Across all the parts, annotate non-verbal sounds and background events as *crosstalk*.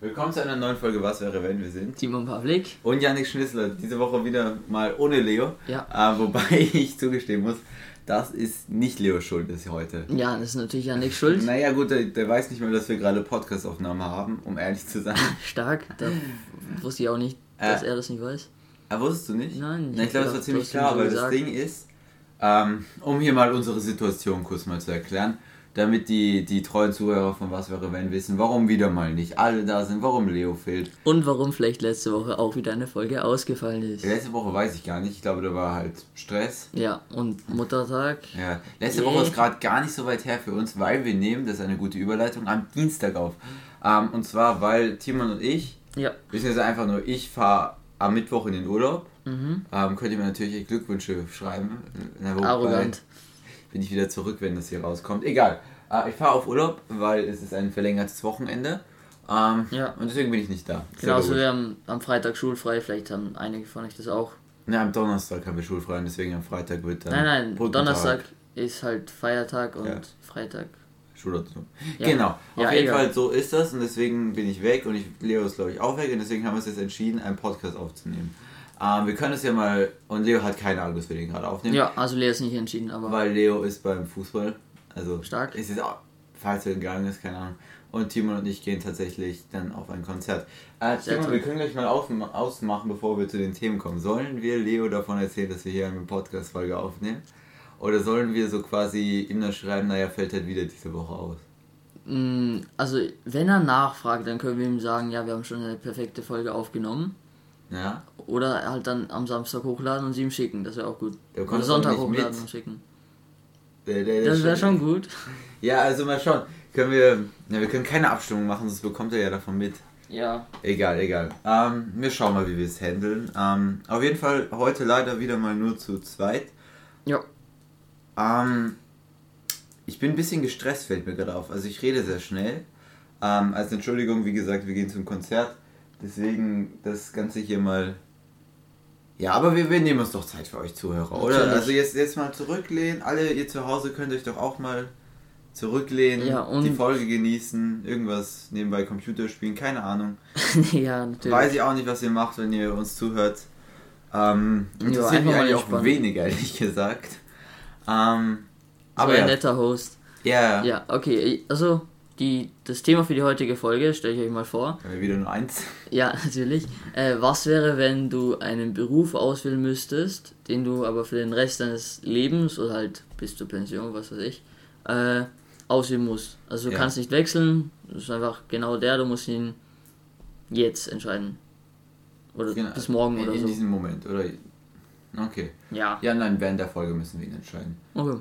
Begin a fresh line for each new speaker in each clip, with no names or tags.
Willkommen zu einer neuen Folge Was wäre, wenn wir sind.
Timon Pavlik.
Und Janik Schnissler. Diese Woche wieder mal ohne Leo.
Ja.
Äh, wobei *laughs* ich zugestehen muss, das ist nicht Leos Schuld, ist heute.
Ja, das ist natürlich Janik schuld.
Naja, gut, der, der weiß nicht mehr, dass wir gerade Podcast-Aufnahme haben, um ehrlich zu sein. *laughs*
Stark. Da wusste ich auch nicht, dass
Äh.
er das nicht weiß.
Ah, wusstest du nicht?
Nein,
Na, ich glaube, das war ziemlich klar, weil das. Ding ist, ähm, um hier mal unsere Situation kurz mal zu erklären, damit die, die treuen Zuhörer von Was wäre, wenn wissen, warum wieder mal nicht alle da sind, warum Leo fehlt.
Und warum vielleicht letzte Woche auch wieder eine Folge ausgefallen ist.
Letzte Woche weiß ich gar nicht, ich glaube, da war halt Stress.
Ja, und Muttertag.
Ja, letzte
Yay.
Woche ist gerade gar nicht so weit her für uns, weil wir nehmen, das ist eine gute Überleitung, am Dienstag auf. Ähm, und zwar, weil Timon und ich,
Ja.
beziehungsweise einfach nur ich, fahre am Mittwoch in den Urlaub.
Mhm.
Ähm, könnt ihr mir natürlich Glückwünsche schreiben. Na,
Arrogant.
Bin ich wieder zurück, wenn das hier rauskommt. Egal. Äh, ich fahre auf Urlaub, weil es ist ein verlängertes Wochenende. Ähm,
Ja.
Und deswegen bin ich nicht da.
Genauso,
logisch.
wir haben am Freitag schulfrei, vielleicht haben einige von euch das auch.
Ne, am Donnerstag haben wir schulfrei und deswegen am Freitag wird dann.
Nein, nein,
Brückentag.
Donnerstag ist halt Feiertag und
Ja.
Freitag.
Schulordnung.
Ja.
Genau, auf
Ja,
jeden
egal.
Fall so ist das und deswegen bin ich weg und ich, Leo ist glaube ich auch weg und deswegen haben wir uns jetzt entschieden, einen Podcast aufzunehmen. Ähm, wir können es ja mal, und Leo hat keine Ahnung, dass wir den gerade aufnehmen,
Ja, also Lea ist nicht entschieden, aber
weil Leo ist beim Fußball, also
Stark.
ist jetzt auch, falls er gegangen ist, keine Ahnung. Und Timon und ich gehen tatsächlich dann auf ein Konzert. Äh, Timon,
toll.
wir können gleich mal auf, ausmachen, bevor wir zu den Themen kommen. Sollen wir Leo davon erzählen, dass wir hier eine Podcast-Folge aufnehmen? Oder sollen wir so quasi ihm dann schreiben, naja, fällt halt wieder diese Woche aus?
Mm, Also, wenn er nachfragt, dann können wir ihm sagen, ja, wir haben schon eine perfekte Folge aufgenommen.
Ja?
Oder halt dann am Samstag hochladen und sie ihm schicken, das wäre auch gut.
Der
Oder Sonntag hochladen
mit.
und schicken.
Der, der, der
Das wäre schon gut. *laughs*
Ja, also mal schauen. Können wir. Ja, wir können keine Abstimmung machen, sonst bekommt er ja davon mit.
Ja.
Egal, egal. Ähm, wir schauen mal, wie wir es handeln. Ähm, auf jeden Fall heute leider wieder mal nur zu zweit.
Ja.
Ähm, ich bin ein bisschen gestresst, fällt mir gerade auf. Also ich rede sehr schnell. Ähm, als Entschuldigung, wie gesagt, wir gehen zum Konzert. Deswegen das Ganze hier mal. Ja, aber wir, wir nehmen uns doch Zeit für euch Zuhörer, oder?
Natürlich.
Also jetzt, jetzt mal zurücklehnen. Alle ihr zu Hause könnt euch doch auch mal zurücklehnen,
Ja, und-
die Folge genießen, irgendwas nebenbei Computer spielen, keine Ahnung. *laughs*
ja, natürlich.
Weiß ich auch nicht, was ihr macht, wenn ihr uns zuhört. Ähm, interessiert mich eigentlich auch
entspannen.
wenig, ehrlich *laughs* gesagt. Ähm,
aber
aber
ein
ja,
netter Host.
ja,
Ja, okay. Also, die, das Thema für die heutige Folge stelle ich euch mal vor.
Wir wieder nur eins.
Ja, *laughs* natürlich. Äh, was wäre, wenn du einen Beruf auswählen müsstest, den du aber für den Rest deines Lebens oder halt bis zur Pension, was weiß ich, äh, ausüben musst? Also du
Ja.
kannst nicht wechseln, das ist einfach genau der, du musst ihn jetzt entscheiden. Oder
Genau,
bis morgen
in,
oder
in
so.
diesem Moment, oder? Okay.
Ja.
Ja, nein, während der Folge müssen wir ihn entscheiden.
Okay.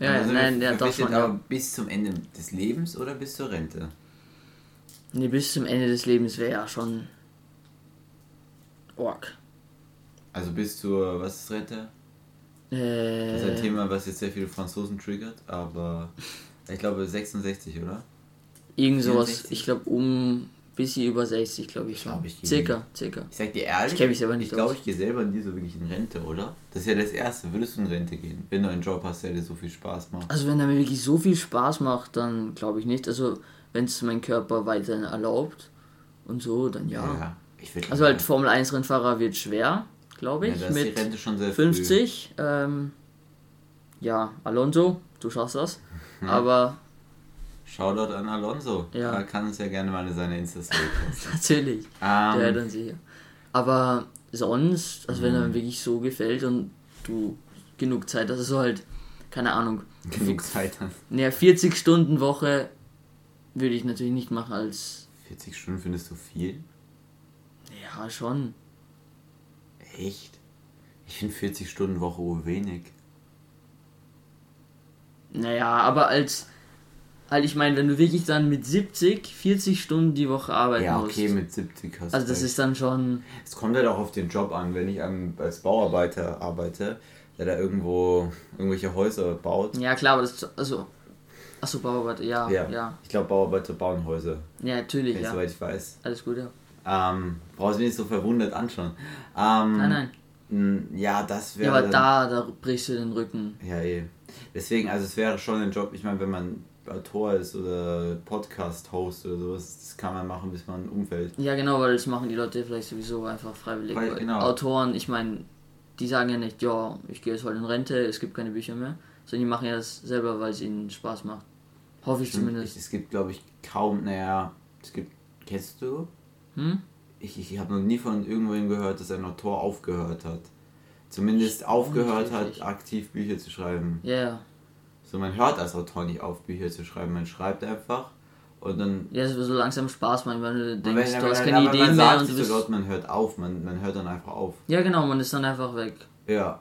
Ja,
Also
nein, ja,
wissen
schon.
aber
Ja.
bis zum Ende des Lebens oder bis zur Rente?
Nee, bis zum Ende des Lebens wäre ja schon. Org.
Also bis zur, was ist Rente? Das ist ein
Äh,
Thema, was jetzt sehr viele Franzosen triggert, aber ich glaube 66, oder?
irgend sowas,
64?
ich glaube um bisschen über 60, glaube ich schon.
glaub, ich
circa, circa.
Ich sag dir ehrlich,
Ich kenn mich selber nicht
ich glaube, ich gehe selber nie so wirklich in Rente, oder? Das ist ja das Erste. Würdest du in Rente gehen, wenn du einen Job hast, der dir so viel Spaß macht?
Also wenn er mir wirklich so viel Spaß macht, dann glaube ich nicht. Also wenn es mein Körper weiterhin erlaubt und so, dann ja.
will
Also halt Formel 1 Rennfahrer wird schwer, glaube
ja,
ich,
die
mit
Rente schon sehr
50. Ähm, ja, Alonso, du schaffst das. *laughs*
Hm.
Aber.
Shoutout an Alonso.
Ja.
Er kann uns ja gerne mal in seine Insta-Story posten. *laughs*
natürlich,
Ähm,
der dann sicher. Aber sonst, also wenn er
Mhm.
wirklich so gefällt und du genug Zeit hast, also halt, keine Ahnung,
genug Zeit hast.
Naja, 40 Stunden Woche würde ich natürlich nicht machen als.
40 Stunden findest du viel?
Ja, schon.
Echt? Ich finde 40 Stunden Woche wenig.
Naja, aber als. Halt, ich meine, wenn du wirklich dann mit 70, 40 Stunden die Woche arbeiten
Ja,
musst.
okay, mit 70 hast
also,
du
das
recht.
ist dann schon.
Es kommt halt auch auf den Job an. Wenn ich als Bauarbeiter arbeite, der da irgendwo irgendwelche Häuser baut.
Ja, klar, aber das. Also. Achso, Bauarbeiter, ja, ja. Ja,
Ich glaube, Bauarbeiter bauen Häuser,
natürlich,
wenn
ja.
soweit ich weiß.
Alles gut, ja.
Ähm, brauchst du mich nicht so verwundert anschauen. Ähm,
Nein, nein.
Ja, das wäre.
Ja, aber da, da brichst du den Rücken.
Ja, eh. Deswegen, also es wäre schon ein Job, ich meine, wenn man Autor ist oder Podcast-Host oder sowas. Das kann man machen, bis man umfällt.
Ja, genau, weil das machen die Leute vielleicht sowieso einfach freiwillig.
Weil- genau.
Autoren, ich meine, die sagen ja nicht, ja, ich gehe jetzt heute in Rente, es gibt keine Bücher mehr, sondern die machen ja das selber, weil es ihnen Spaß macht. Hoffe ich zumindest.
Es gibt, glaube ich, kaum, naja, es gibt, kennst du?
Hm?
Ich, ich habe noch nie von irgendwohin gehört, dass ein Autor aufgehört hat. Zumindest aufgehört hat, aktiv Bücher zu schreiben.
Ja, ja.
So, man hört als Autor nicht auf, Bücher zu schreiben. Man schreibt einfach und dann.
Ja, es wird so langsam Spaß machen, wenn du denkst,
wenn-
du hast keine Ideen
man
mehr und du
so
bist.
laut, man hört auf, man, man hört dann einfach auf.
Ja, genau, man ist dann einfach weg.
Ja.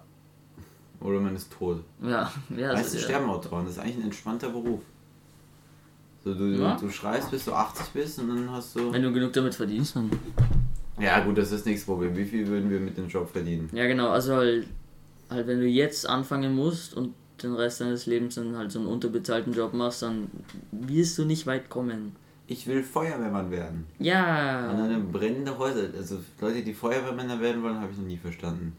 Oder man ist tot.
Ja, ja.
Weißt du,
ja.
sterben Autoren, das ist eigentlich ein entspannter Beruf. So, du,
Ja.
du schreibst, bis du 80 bist und dann hast du.
Wenn du genug damit verdienst, dann.
Ja, gut, das ist nichts Problem. Wie viel würden wir mit dem Job verdienen?
Ja, genau, also halt, halt, wenn du jetzt anfangen musst und den Rest deines Lebens dann halt so einen unterbezahlten Job machst, dann wirst du nicht weit kommen.
Ich will Feuerwehrmann werden. Und
Ja.
dann brennende Häuser. Also Leute, die Feuerwehrmänner werden wollen, habe ich noch nie verstanden.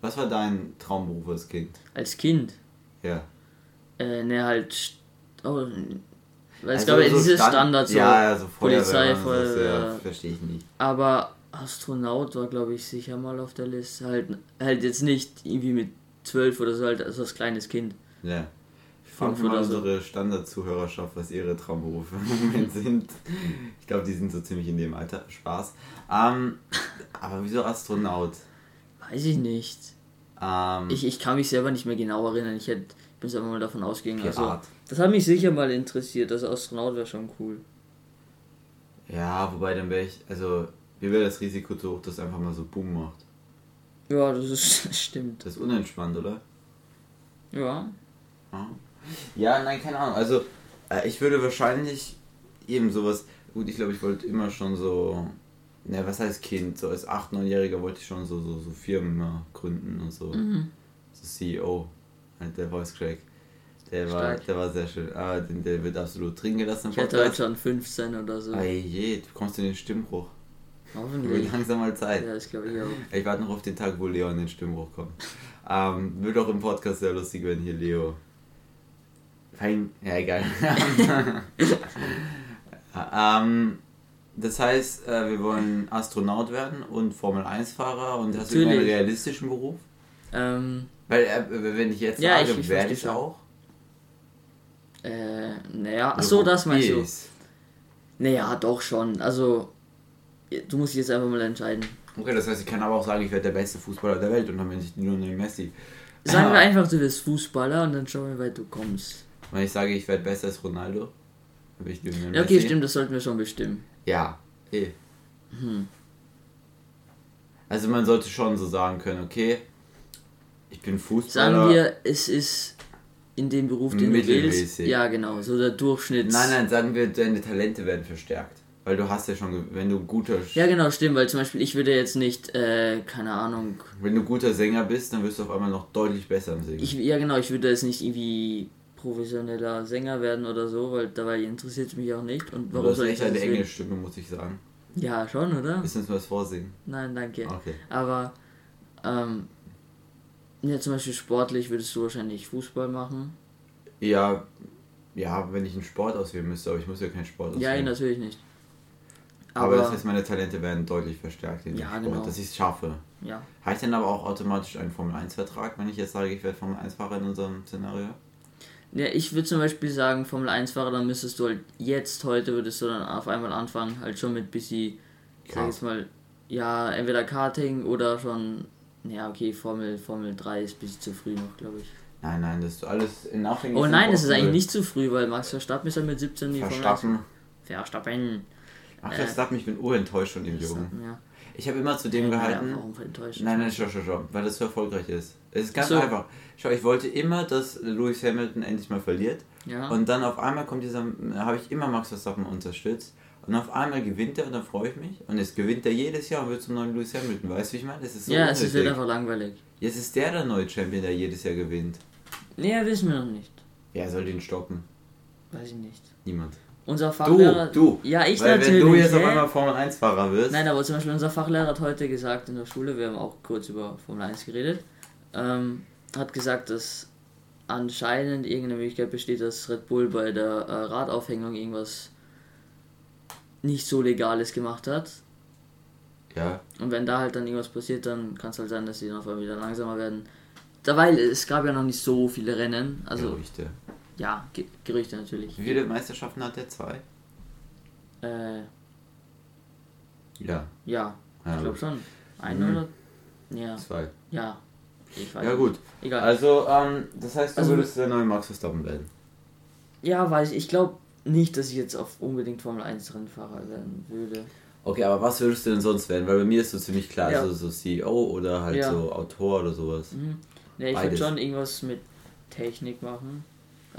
Was war dein Traumberuf als Kind?
Als Kind.
Ja.
Äh, ne, halt. Oh, weil
Also
gab ja
so
diese
Stand-
Standard, so
ja, ja, so
Polizei, Feuerwehr.
ja, verstehe ich nicht.
Aber Astronaut war, glaube ich, sicher mal auf der Liste. Halt, halt jetzt nicht irgendwie mit zwölf oder so, halt als was kleines Kind.
Ja. Fragen
Fünf
wir mal
so.
unsere Standardzuhörerschaft, was ihre Traumberufe im Moment *laughs* sind. Ich glaube, die sind so ziemlich in dem Alter. Spaß. Ähm, aber wieso Astronaut?
Weiß ich nicht.
Ähm,
Ich, ich kann mich selber nicht mehr genau erinnern. Ich hätte bin jetzt einfach mal davon ausgegangen. Also, das hat mich sicher mal interessiert. Also Astronaut wäre schon cool.
Ja, wobei dann wäre ich, also mir wäre das Risiko zu hoch, dass es einfach mal so Boom macht.
Ja, das ist *laughs* stimmt.
Das ist unentspannt, oder?
Ja.
Ja, nein, keine Ahnung. Also äh, ich würde wahrscheinlich eben sowas, gut, ich glaube, ich wollte immer schon so, ne, was heißt Kind? So als 8-, 9-Jähriger wollte ich schon so, so, so Firmen gründen und so.
Mhm.
So CEO, halt der Voice Crack. Der war, der war sehr schön. Ah, den, der wird absolut drin gelassen
Ich hätte halt
Podcast.
schon 15 oder so.
Ey, je, du kommst in den Stimmbruch. Wird
Hoffentlich.
langsam mal Zeit.
Ja, das glaube ich auch.
Ich warte noch auf den Tag, wo Leo in den Stimmbruch kommt. Ähm, wird auch im Podcast sehr lustig, wenn hier Leo. Fein. Ja, egal. *laughs* ähm, das heißt, äh, wir wollen Astronaut werden und Formel 1-Fahrer und hast du einen realistischen Beruf?
Ähm,
Weil, äh, wenn ich jetzt
Ja,
sage,
ich- ich
werde ich auch.
äh, naja, ach so, das meinst du. Naja, doch schon. Also, du musst dich jetzt einfach mal entscheiden.
Okay, das heißt, ich kann aber auch sagen, ich werde der beste Fußballer der Welt und dann bin ich nur neben Messi.
Sagen wir einfach, du wirst Fußballer und dann schauen wir, wie weit du kommst.
Wenn ich sage, ich werde besser als Ronaldo, dann bin ich Lionel
Ja, okay,
Messi.
stimmt, das sollten wir schon bestimmen.
Ja, eh.
Hm.
Also man sollte schon so sagen können, okay, ich bin Fußballer.
Sagen wir, es ist in dem Beruf, den du willst. Ja, genau, so der Durchschnitt.
Nein, nein, sagen wir, deine Talente werden verstärkt. Weil du hast ja schon, wenn du guter,
Ja, genau, stimmt, weil zum Beispiel ich würde jetzt nicht, äh, keine Ahnung,
wenn du guter Sänger bist, dann wirst du auf einmal noch deutlich besser im Singen.
ich, ja genau, ich würde jetzt nicht irgendwie professioneller Sänger werden oder so, weil dabei interessiert es mich auch nicht. Und
du
warum
hast
soll ich
echt eine
deswegen-
Englischstimme, muss ich sagen.
Ja, schon, oder?
Du uns was vorsingen?
Nein, danke.
Okay.
Aber, ähm, ja, zum Beispiel sportlich würdest du wahrscheinlich Fußball machen.
Ja, ja, wenn ich einen Sport auswählen müsste, aber ich muss ja keinen Sport
Ja,
auswählen.
natürlich nicht.
Aber,
Aber,
das heißt, meine Talente werden deutlich verstärkt in
Ja,
Sport,
genau.
dass ich es schaffe.
ja.
Habe ich dann aber auch automatisch einen Formel-1-Vertrag, wenn ich jetzt sage, ich werde Formel-1-Fahrer in unserem Szenario?
Ja, ich würde zum Beispiel sagen, Formel 1-Fahrer, dann müsstest du halt jetzt, heute würdest du dann auf einmal anfangen, halt schon mit bisschen, ich sag jetzt mal, ja, entweder Karting oder schon, ja, okay, Formel, Formel 3 ist ein bisschen zu früh noch, glaube ich.
Nein, nein, das ist alles in Nothing.
Oh nein, es ist eigentlich nicht zu früh, weil Max Verstappen ist ja mit 17 die Formel 1.
Verstappen. Ach,
Äh,
Verstappen, ich bin urenttäuscht von dem Jungen.
Ja.
Ich habe immer zu dem gehalten.
Warum enttäuscht?
Nein, nein, schau, schau, schau, weil das so erfolgreich ist. Es ist ganz
so.
einfach. Schau, ich wollte immer, dass Lewis Hamilton endlich mal verliert.
Ja.
Und dann auf einmal kommt dieser, habe ich immer Max Verstappen unterstützt. Und auf einmal gewinnt er und dann freue ich mich. Und jetzt gewinnt er jedes Jahr und wird zum neuen Lewis Hamilton. Weißt du, wie ich meine? Das ist so
ja, es wird
unnötig.
einfach langweilig.
Jetzt ist der der neue Champion, der jedes Jahr gewinnt.
Nee, wissen wir noch nicht.
Wer soll den stoppen?
Weiß ich nicht.
Niemand.
Unser
Du,
Fachlehrer.
du.
Ja, ich
Weil
natürlich.
wenn du jetzt auf einmal Formel 1 Fahrer wirst.
Nein, aber zum Beispiel unser Fachlehrer hat heute gesagt in der Schule, wir haben auch kurz über Formel 1 geredet, ähm, hat gesagt, dass anscheinend irgendeine Möglichkeit besteht, dass Red Bull bei der äh, Radaufhängung irgendwas nicht so Legales gemacht hat.
Ja.
Und wenn da halt dann irgendwas passiert, dann kann es halt sein, dass sie dann auf einmal wieder langsamer werden. Dabei, es gab ja noch nicht so viele Rennen. Also,
Gerüchte.
Ja, Ge Gerüchte natürlich.
Wie viele Meisterschaften hat der? Zwei?
Äh,
Ja.
ja,
Ja,
ich glaube schon. Ein
Mhm.
oder? Ja,
Zwei.
ja. Ich weiß
Ja
nicht.
gut.
Egal.
Also, ähm, das heißt, du
Also-
würdest der neue Max Verstappen werden.
Ja, weiß ich. Ich glaube nicht, dass ich jetzt auf unbedingt Formel 1 Rennfahrer werden würde.
Okay, aber was würdest du denn sonst werden? Weil bei mir ist so ziemlich klar,
Ja.
also so CEO oder halt
Ja.
so Autor oder sowas.
Mhm. Ja, ich würde schon irgendwas mit Technik machen.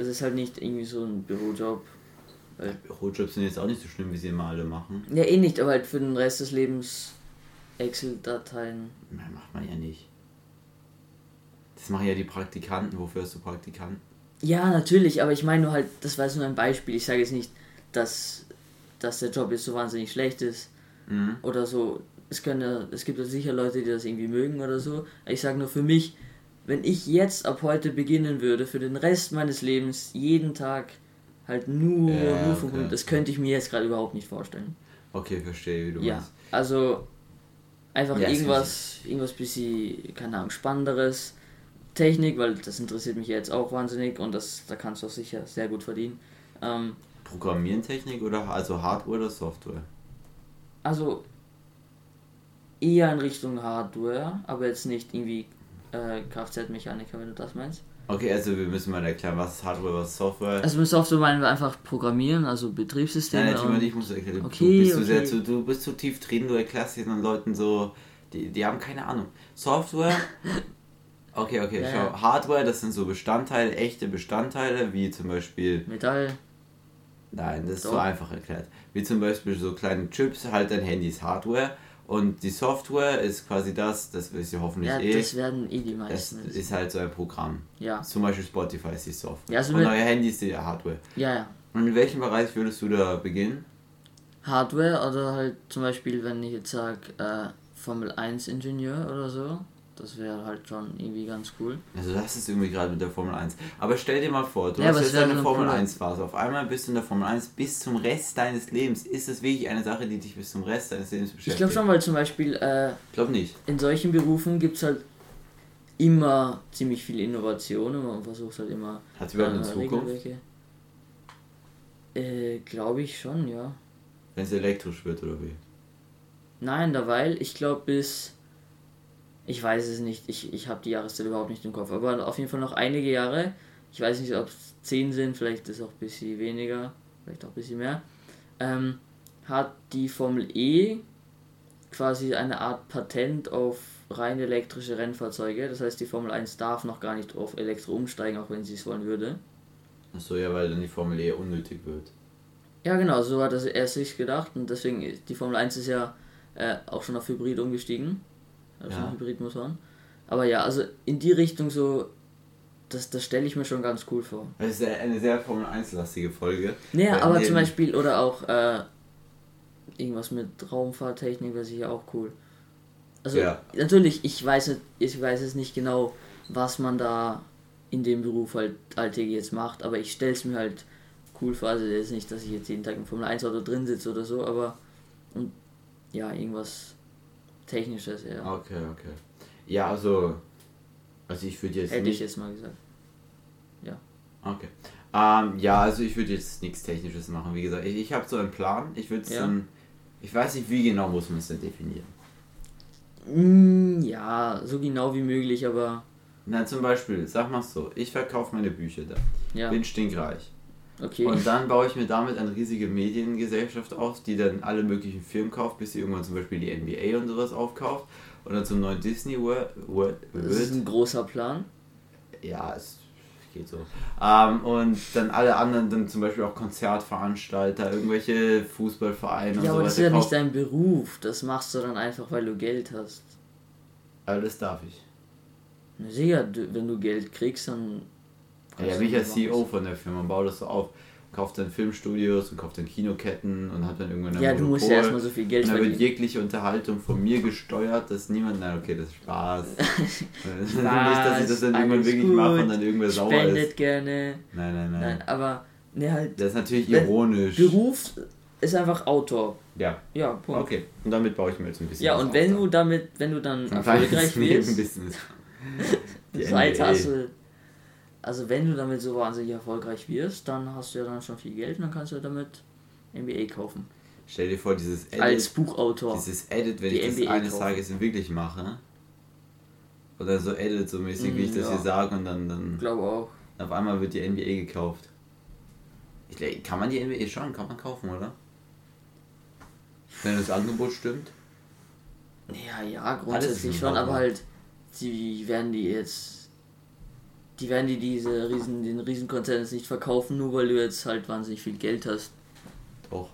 Es ist halt nicht irgendwie so ein Bürojob. Weil,
Bürodjobs sind jetzt auch nicht so schlimm, wie sie immer alle machen.
ja, eh nicht, aber halt für den Rest des Lebens Excel-Dateien.
Nein, macht man ja nicht. Das machen ja die Praktikanten. Wofür hast du Praktikanten?
Ja, natürlich, aber ich meine nur halt, das war jetzt nur ein Beispiel. Ich sage jetzt nicht, dass, dass der Job jetzt so wahnsinnig schlecht ist
Mhm.
oder so. Es, können es gibt ja sicher Leute, die das irgendwie mögen oder so. Ich sage nur für mich, wenn ich jetzt ab heute beginnen würde, für den Rest meines Lebens, jeden Tag halt nur,
Ja,
nur vom. Hund, das könnte ich mir jetzt gerade überhaupt nicht vorstellen.
Okay, verstehe, wie du
Ja,
meinst.
also einfach
Ja,
irgendwas, irgendwas bisschen, keine Ahnung, spannenderes. Technik, weil das interessiert mich jetzt auch wahnsinnig und das, da kannst du auch sicher sehr gut verdienen. Ähm,
Programmierentechnik oder also Hardware oder Software?
also eher in Richtung Hardware, aber jetzt nicht irgendwie äh, Kfz-Mechaniker, wenn du das meinst.
Okay, also wir müssen mal erklären, was ist Hardware, was ist Software.
Also mit Software meinen wir einfach Programmieren, also Betriebssysteme.
Nein, natürlich musst du erklären.
Okay,
du, bist
okay.
sehr zu, du bist zu tief drin, du erklärst den Leuten so, die, die haben keine Ahnung. Software, *laughs* okay, okay,
Ja,
schau.
ja.
Hardware, das sind so Bestandteile, echte Bestandteile, wie zum Beispiel,
Metall.
nein, das ist so einfach erklärt. Wie zum Beispiel so kleine Chips, halt dein Handy ist Hardware und die Software ist quasi das, das wisst ihr hoffentlich
Ja,
eh,
das werden eh die
das
meisten. wissen.
ist halt so ein Programm.
ja,
Zum Beispiel Spotify ist die Software.
Ja, also
und euer Handy ist die Hardware.
ja, ja.
Und in welchem Bereich würdest du da beginnen?
Hardware oder halt zum Beispiel, wenn ich jetzt sage, äh, Formel 1 Ingenieur oder so, das wäre halt schon irgendwie ganz cool.
Also das ist irgendwie gerade mit der Formel 1. Aber stell dir mal vor, du
Ja,
hast jetzt eine Formel
cool.
1 Phase. Auf einmal bist du in der Formel 1 bis zum Rest deines Lebens. Ist das wirklich eine Sache, die dich bis zum Rest deines Lebens beschäftigt?
Ich glaube schon, weil zum Beispiel äh,
Ich glaube nicht.
in solchen Berufen gibt es halt immer ziemlich viel Innovation und man versucht halt immer
Hat es überhaupt eine
äh,
Zukunft?
Regelwerke. Äh, glaube ich schon, ja.
Wenn es elektrisch wird oder wie?
Nein, da weil ich glaube bis ich weiß es nicht, ich, ich habe die Jahreszeit überhaupt nicht im Kopf, aber auf jeden Fall noch einige Jahre. Ich weiß nicht, ob es 10 sind, vielleicht ist auch ein bisschen weniger, vielleicht auch ein bisschen mehr. Ähm, hat die Formel E quasi eine Art Patent auf rein elektrische Rennfahrzeuge. Das heißt, die Formel 1 darf noch gar nicht auf Elektro umsteigen, auch wenn sie es wollen würde.
Achso, ja, weil dann die Formel E unnötig wird.
Ja, genau, so hat er sich gedacht und deswegen, ist- die Formel 1 ist ja äh, auch schon auf Hybrid umgestiegen. Also
Ja.
Hybridmotoren. Aber ja, also in die Richtung so, das, das stelle ich mir schon ganz cool vor.
Das ist eine sehr Formel 1-lastige Folge.
Naja,
Weil
aber zum Beispiel, oder auch äh, irgendwas mit Raumfahrttechnik wäre sicher auch cool. Also
Ja.
natürlich, ich weiß, nicht, ich weiß es nicht genau, was man da in dem Beruf halt alltäglich jetzt macht, aber ich stelle es mir halt cool vor. Also jetzt nicht, dass ich jetzt jeden Tag im Formel 1 Auto drin sitze oder so, aber und ja, irgendwas Technisches, ja.
Okay, okay. Ja, also. Also ich würde jetzt
Hätte ich jetzt mal gesagt.
Okay. Ähm, ja, also ich würde jetzt nichts Technisches machen. Wie gesagt, ich, ich habe so einen Plan. Ich würde es
Ja.
dann. Ich weiß nicht, wie genau muss man es denn definieren.
Mm, ja, so genau wie möglich, aber
Na, zum Beispiel, sag mal so, ich verkaufe meine Bücher da.
ja,
Bin stinkreich.
Okay.
Und dann baue ich mir damit eine riesige Mediengesellschaft auf, die dann alle möglichen Firmen kauft, bis sie irgendwann zum Beispiel die NBA und sowas aufkauft. Und dann zum neuen Disney World, World,
Das ist ein großer Plan.
ja, es geht so. Ähm, und dann alle anderen, dann zum Beispiel auch Konzertveranstalter, irgendwelche Fußballvereine und
Ja,
so
aber das ist ja nicht dein Beruf. Das machst du dann einfach, weil du Geld hast.
Aber das darf ich.
Na sicher, wenn du Geld kriegst, dann.
Ja,
kannst
bin ich als
machen,
CEO von der Firma, baue das so auf. kauft dann Filmstudios und kauft dann Kinoketten und hat dann irgendwann ein
Ja, du musst ja erstmal so viel Geld
und dann wird
verdienen.
jegliche Unterhaltung von mir gesteuert, dass niemand, nein, okay, das ist Spaß. *laughs* *laughs* Nicht, dass ich das dann irgendwann wirklich
gut,
mache und dann irgendwer sauer
Spendet
ist.
gerne.
Nein, nein, nein.
Nein, aber ne halt.
Das ist natürlich ironisch.
Beruf ist einfach Autor.
Ja,
Ja, Punkt.
okay. Und damit baue ich mir jetzt ein bisschen
Ja, und wenn
da.
du damit, wenn du dann erfolgreich wirst,
Nebenbusiness. *laughs* Die
Seit
NBA.
hast du, also wenn du damit so wahnsinnig erfolgreich wirst, dann hast du ja dann schon viel Geld und dann kannst du damit NBA kaufen.
Stell dir vor, dieses Edit,
Als Buchautor.
dieses Edit, wenn ich das eines
kaufen.
Tages wirklich mache. Oder so Edit, so mäßig, wie ich
Mm,
das
ja.
hier sage und dann, dann
glaube auch.
auf einmal wird die NBA gekauft. Ich, kann man die NBA schon, kann man kaufen, oder? Wenn das Angebot stimmt.
Ja, ja, grundsätzlich schon, aber halt, die werden die jetzt, die werden die diese riesen, den Riesenkonzern jetzt nicht verkaufen, nur weil du jetzt halt wahnsinnig viel Geld hast.
Doch.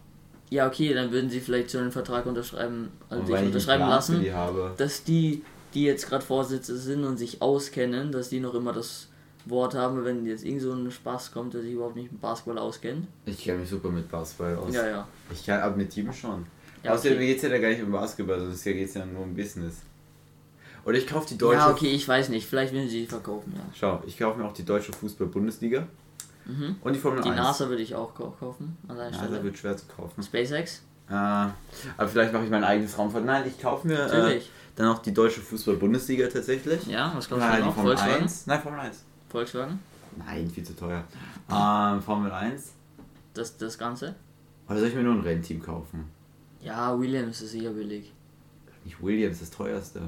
Ja, okay, dann würden sie vielleicht so einen Vertrag unterschreiben, also dich
ich
unterschreiben
Plan
lassen.
die
dass die, die jetzt gerade Vorsitze sind und sich auskennen, dass die noch immer das Wort haben, wenn jetzt irgend so ein Spaß kommt, der sich überhaupt nicht mit Basketball auskennt.
Ich kenne mich super mit Basketball aus.
Ja, ja.
Ich kann aber mit Team schon.
Ja,
Außerdem
okay.
geht es ja da gar nicht um Basketball, sondern es geht ja nur um Business. Oder ich kaufe die deutsche.
Ja, okay, ich weiß nicht. Vielleicht will sie die verkaufen, ja.
Schau, ich kaufe mir auch die deutsche Fußball-Bundesliga.
Mhm.
Und die Formel
Die
1.
NASA würde ich auch kau- kaufen an
NASA
Stelle.
wird schwer zu kaufen.
SpaceX?
Äh, aber vielleicht mache ich mein eigenes Raumfahrt. Nein, ich kaufe mir äh, dann auch die deutsche Fußball-Bundesliga tatsächlich.
Ja, was kaufst du
die
noch?
Formel
Volkswagen?
1. Nein, Formel 1.
Volkswagen?
Nein, viel zu teuer. Ähm, Formel 1.
Das, das Ganze?
Oder soll ich mir nur ein Rennteam kaufen?
Ja, Williams ist sicher billig.
Nicht Williams, das teuerste.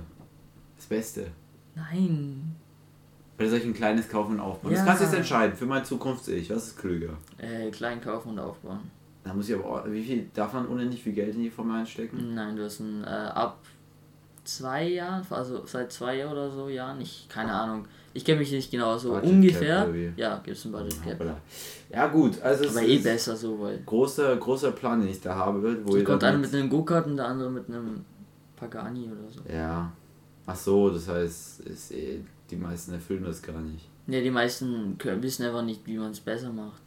Das Beste.
Nein.
Oder soll ich ein kleines kaufen und aufbauen?
Ja.
Das kannst du jetzt entscheiden. Für mein Zukunfts-Ich. Was ist klüger?
Äh, klein kaufen und aufbauen.
Da muss ich aber auch, wie viel, darf man unendlich viel Geld in die Formel 1
Hm.
stecken?
Nein, du hast ein, äh, ab zwei Jahren, also seit zwei oder so Jahren, ich, keine Ahnung. Ich kenne mich nicht genau, so
Budget
ungefähr.
Cap
ja, gibt es ein Budget Cap.
Ja gut, also es
Aber eh
ist
besser so, weil.
großer, großer Plan, den ich da habe, wo ihr
kommt einer mit einem Go-Kart und der andere mit einem Pagani oder so.
Ja. Ach so, das heißt, ist eh, die meisten erfüllen das gar nicht.
Ne, die meisten können, wissen einfach nicht, wie man es besser macht.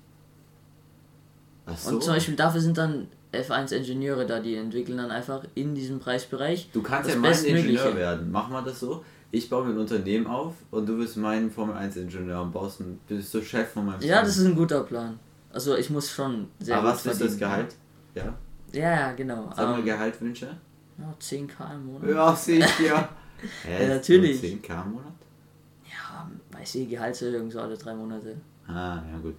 Ach so.
Und zum Beispiel dafür sind dann F1-Ingenieure da, die entwickeln dann einfach in diesem Preisbereich.
du kannst ja mein. Ingenieur werden. Mach mal das so. Ich baue mir ein Unternehmen auf und du bist mein Formel 1 Ingenieur und baust ein, bist so Chef von meinem
Ja,
Firma.
das ist ein guter Plan. Also ich muss schon sehr
Aber was ist das Gehalt? Ja.
Ja, genau.
Sag mal
Ähm,
Gehaltwünsche.
ja, 10k im Monat.
Ja, sehe ich ja. *laughs*
Ja, natürlich.
10k im Monat?
Ja, weiß ich, Gehaltserhöhung so alle drei Monate.
Ah, ja gut.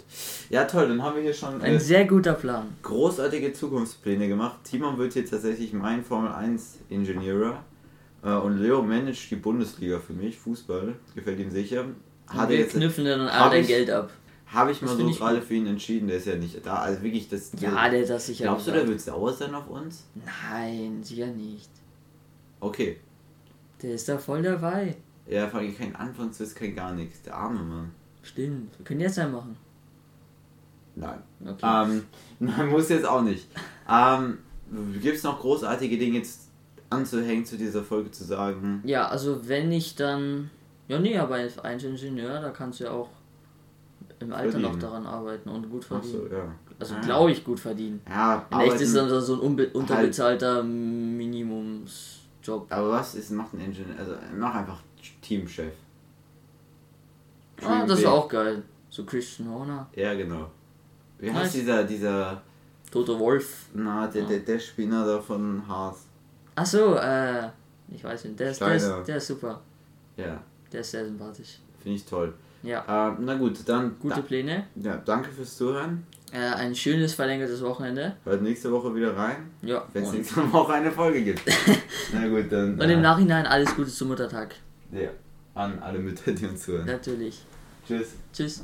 Ja toll, dann haben wir hier schon
Ein
äh,
sehr guter Plan.
großartige Zukunftspläne gemacht. Timon wird jetzt tatsächlich mein Formel 1 Ingenieur äh, und Leo managt die Bundesliga für mich, Fußball, gefällt ihm sicher. Hat
wir
jetzt,
knüpfen dann all dein
ich-
Geld ab.
habe ich
das
mal so gerade für ihn entschieden, der ist ja nicht da. Also wirklich, das.
Ja, der das sicher
Glaubst du, der wird sauer sein auf uns?
Nein, sicher nicht.
Okay.
Der ist da voll dabei.
Ja, vor allem kein Anfangswitz, kein gar nichts. Der arme Mann.
Stimmt. Wir können jetzt einen machen.
Nein.
Okay.
Ähm, *laughs* man muss jetzt auch nicht. Ähm, Gibt es noch großartige Dinge jetzt anzuhängen zu dieser Folge zu sagen?
Ja, also wenn ich dann. Ja, nee, aber als Ingenieur, da kannst du ja auch im Alter noch
Verdienen.
daran arbeiten und gut verdienen.
so, ja.
Also glaube ich gut verdienen.
Ja,
In echt ist dann so ein unbe unterbezahlter Minimumsjob.
Aber was ist, macht ein Ingenieur? Also mach einfach Teamchef.
Ah, das ist auch geil. So Christian Horner,
Ja, genau. Wie
Nice.
heißt dieser, dieser,
Toto Wolf.
na, der,
Ah.
der, der Spinner da von Haas?
Ach so, äh, ich weiß nicht, der ist, der, ist, der ist super.
Ja,
Der ist sehr sympathisch.
finde ich toll.
Ja,
Ähm, na gut, dann,
gute
da,
Pläne.
ja, danke fürs Zuhören.
Äh, ein schönes verlängertes Wochenende.
Hört nächste Woche wieder rein,
Ja.
wenn es nächste Woche eine Folge gibt. *laughs* na gut, dann.
und im
äh,
Nachhinein alles Gute zum Muttertag.
ja, an alle Mütter, die uns zuhören.
Natürlich.
Tschüss.
Tschüss.